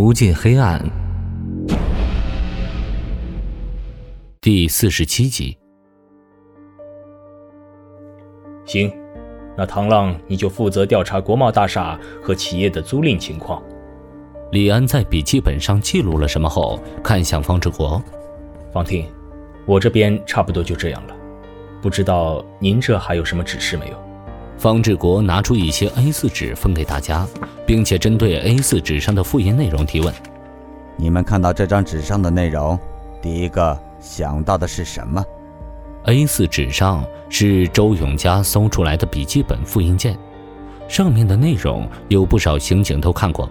无尽黑暗，第四十七集。行，那唐浪你就负责调查国贸大厦和企业的租赁情况。李安在笔记本上记录了什么后，看向方志国。方婷，我这边差不多就这样了，不知道您这还有什么指示没有？方志国拿出一些 A4 纸分给大家，并且针对 A4 纸上的复印内容提问：“你们看到这张纸上的内容，第一个想到的是什么？”A4 纸上是周永嘉搜出来的笔记本复印件，上面的内容有不少刑警都看过，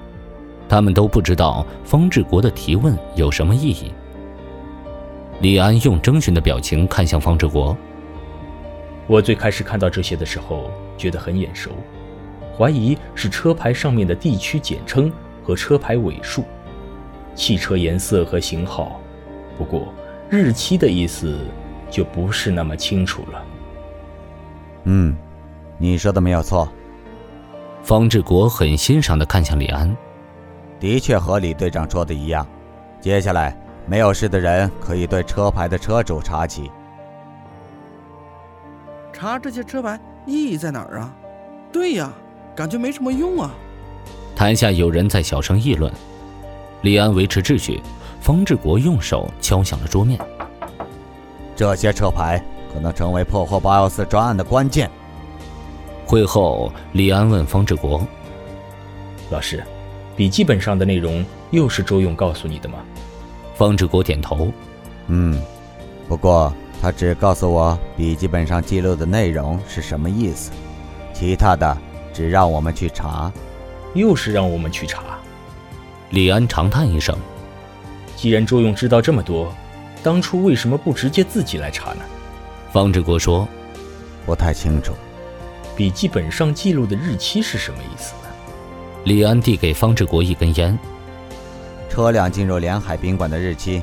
他们都不知道方志国的提问有什么意义。李安用征询的表情看向方志国。我最开始看到这些的时候，觉得很眼熟，怀疑是车牌上面的地区简称和车牌尾数，汽车颜色和型号，不过日期的意思就不是那么清楚了。嗯，你说的没有错。方志国很欣赏的看向李安，的确和李队长说的一样。接下来，没有事的人可以对车牌的车主查起。查这些车牌意义在哪儿啊？对呀，感觉没什么用啊。台下有人在小声议论。李安维持秩序，方志国用手敲响了桌面。这些车牌可能成为破获八幺四专案的关键。会后，李安问方志国：“老师，笔记本上的内容又是周勇告诉你的吗？”方志国点头：“嗯，不过。”他只告诉我笔记本上记录的内容是什么意思，其他的只让我们去查。又是让我们去查。李安长叹一声：“既然周勇知道这么多，当初为什么不直接自己来查呢？”方志国说：“不太清楚。笔记本上记录的日期是什么意思呢？”李安递给方志国一根烟：“车辆进入连海宾馆的日期。”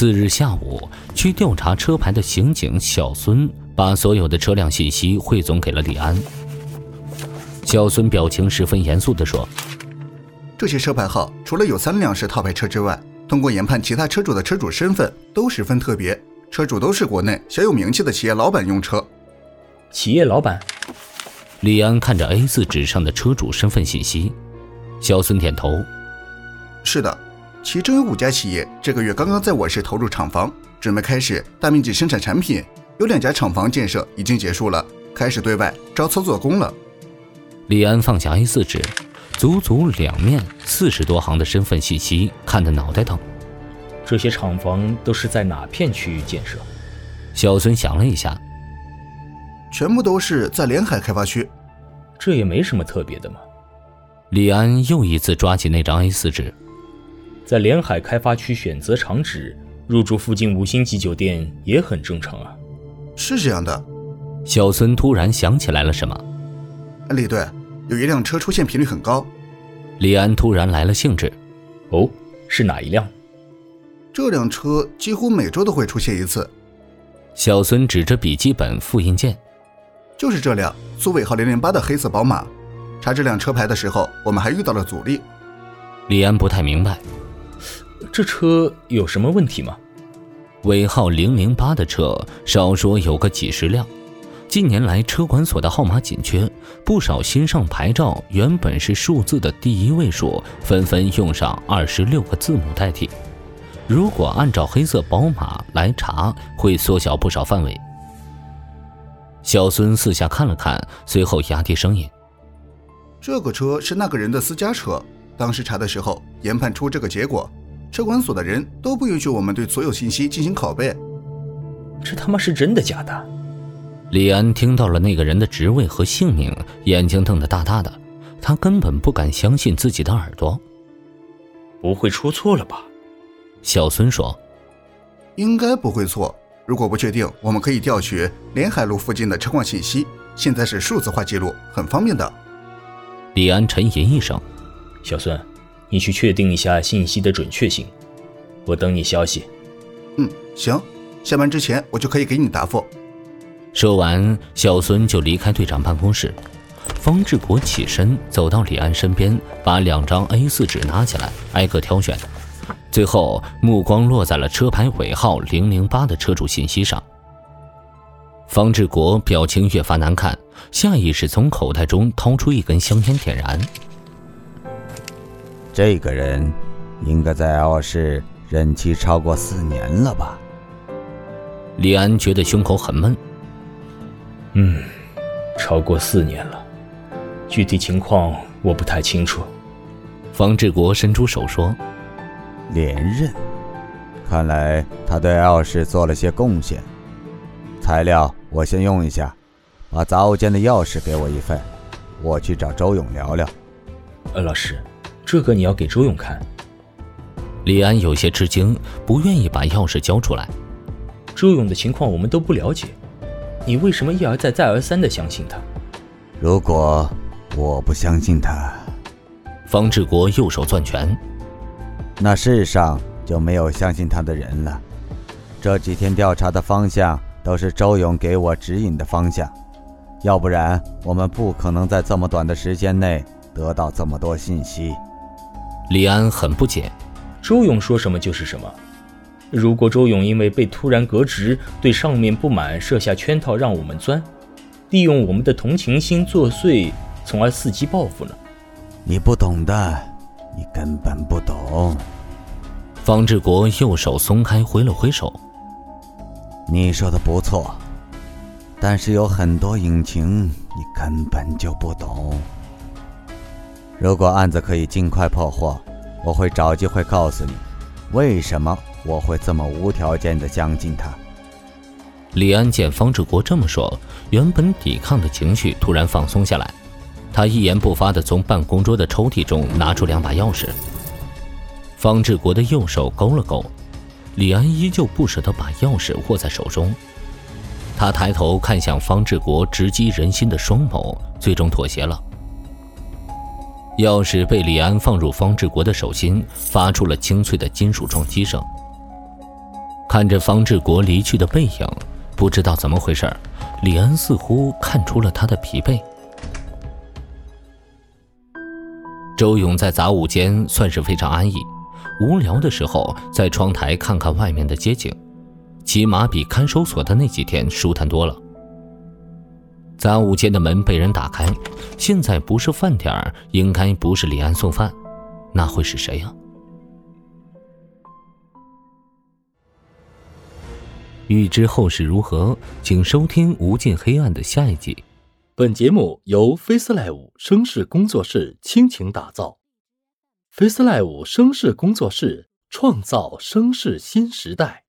次日下午，去调查车牌的刑警小孙把所有的车辆信息汇总给了李安。小孙表情十分严肃地说：“这些车牌号除了有三辆是套牌车之外，通过研判其他车主的车主身份都十分特别，车主都是国内小有名气的企业老板用车。企业老板。”李安看着 A4 纸上的车主身份信息，小孙点头：“是的。”其中有五家企业这个月刚刚在我市投入厂房，准备开始大面积生产产品。有两家厂房建设已经结束了，开始对外招操作工了。李安放下 A4 纸，足足两面四十多行的身份信息，看得脑袋疼。这些厂房都是在哪片区域建设？小孙想了一下，全部都是在连海开发区。这也没什么特别的嘛。李安又一次抓起那张 A4 纸。在连海开发区选择厂址，入住附近五星级酒店也很正常啊。是这样的，小孙突然想起来了什么。李队，有一辆车出现频率很高。李安突然来了兴致。哦，是哪一辆？这辆车几乎每周都会出现一次。小孙指着笔记本复印件，就是这辆苏尾号零零八的黑色宝马。查这辆车牌的时候，我们还遇到了阻力。李安不太明白。这车有什么问题吗？尾号零零八的车少说有个几十辆，近年来车管所的号码紧缺，不少新上牌照原本是数字的第一位数，纷纷用上二十六个字母代替。如果按照黑色宝马来查，会缩小不少范围。小孙四下看了看，随后压低声音：“这个车是那个人的私家车，当时查的时候研判出这个结果。”车管所的人都不允许我们对所有信息进行拷贝，这他妈是真的假的？李安听到了那个人的职位和姓名，眼睛瞪得大大的，他根本不敢相信自己的耳朵。不会出错了吧？小孙说：“应该不会错。如果不确定，我们可以调取连海路附近的车况信息，现在是数字化记录，很方便的。”李安沉吟一声：“小孙。”你去确定一下信息的准确性，我等你消息。嗯，行，下班之前我就可以给你答复。说完，小孙就离开队长办公室。方志国起身走到李安身边，把两张 A4 纸拿起来，挨个挑选，最后目光落在了车牌尾号零零八的车主信息上。方志国表情越发难看，下意识从口袋中掏出一根香烟点燃。这个人，应该在奥市任期超过四年了吧？李安觉得胸口很闷。嗯，超过四年了，具体情况我不太清楚。方志国伸出手说：“连任，看来他对奥市做了些贡献。材料我先用一下，把杂物间的钥匙给我一份，我去找周勇聊聊。”呃，老师。这个你要给周勇看。李安有些吃惊，不愿意把钥匙交出来。周勇的情况我们都不了解，你为什么一而再再而三的相信他？如果我不相信他，方志国右手攥拳，那世上就没有相信他的人了。这几天调查的方向都是周勇给我指引的方向，要不然我们不可能在这么短的时间内得到这么多信息。李安很不解，周勇说什么就是什么。如果周勇因为被突然革职，对上面不满，设下圈套让我们钻，利用我们的同情心作祟，从而伺机报复呢？你不懂的，你根本不懂。方志国右手松开，挥了挥手。你说的不错，但是有很多隐情你根本就不懂。如果案子可以尽快破获，我会找机会告诉你，为什么我会这么无条件的相信他。李安见方志国这么说，原本抵抗的情绪突然放松下来，他一言不发的从办公桌的抽屉中拿出两把钥匙。方志国的右手勾了勾，李安依旧不舍得把钥匙握在手中，他抬头看向方志国直击人心的双眸，最终妥协了。钥匙被李安放入方志国的手心，发出了清脆的金属撞击声。看着方志国离去的背影，不知道怎么回事，李安似乎看出了他的疲惫。周勇在杂物间算是非常安逸，无聊的时候在窗台看看外面的街景，起码比看守所的那几天舒坦多了。杂物间的门被人打开，现在不是饭点儿，应该不是李安送饭，那会是谁呀？欲知后事如何，请收听《无尽黑暗》的下一集。本节目由 FaceLive 声势工作室倾情打造，FaceLive 声势工作室创造声势新时代。